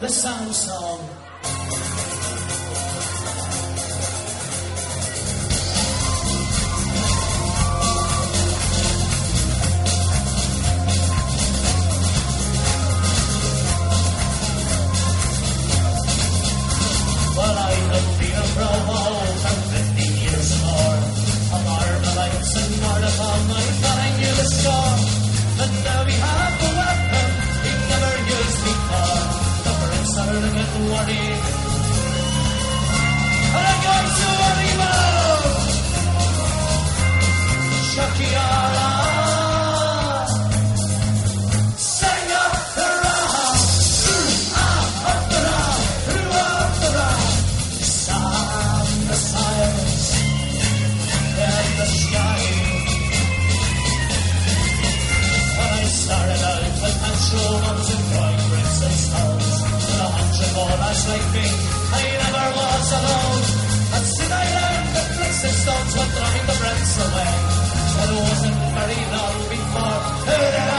the SAM song. What is? Like me, I never was alone. And soon I learned that bricks and would drive the rents away. It wasn't very long before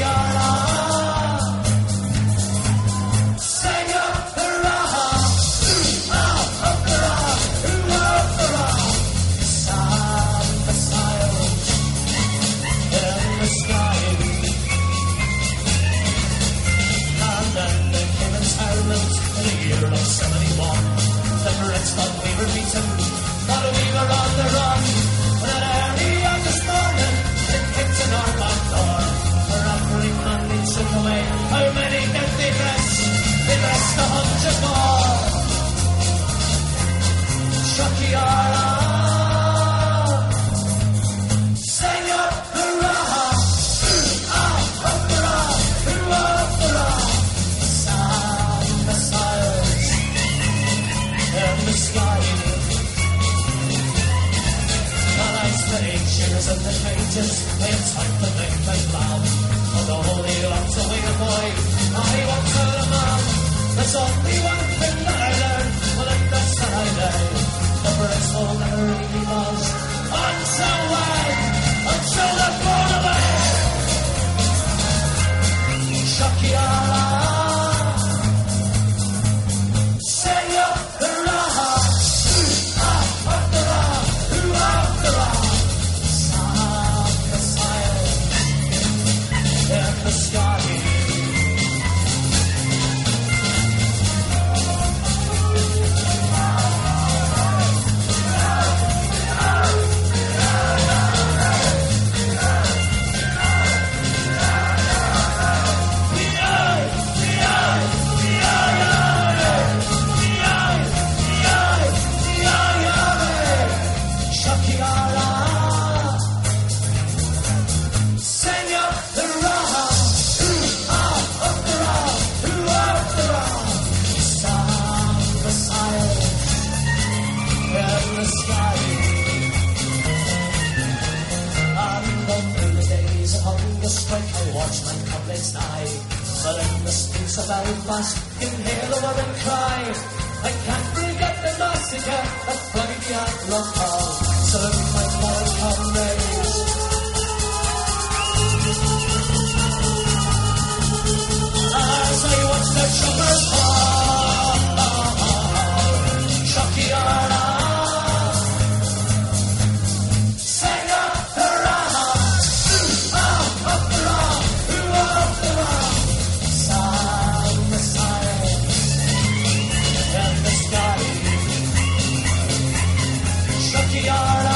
your love. fingers in the cages, they like the name they love. Oh, the holy a wee boy, I want her mum, there's only one. strike a watchman couplets die. But in the streets of Belfast, in hail of other cry, I can't Tiara.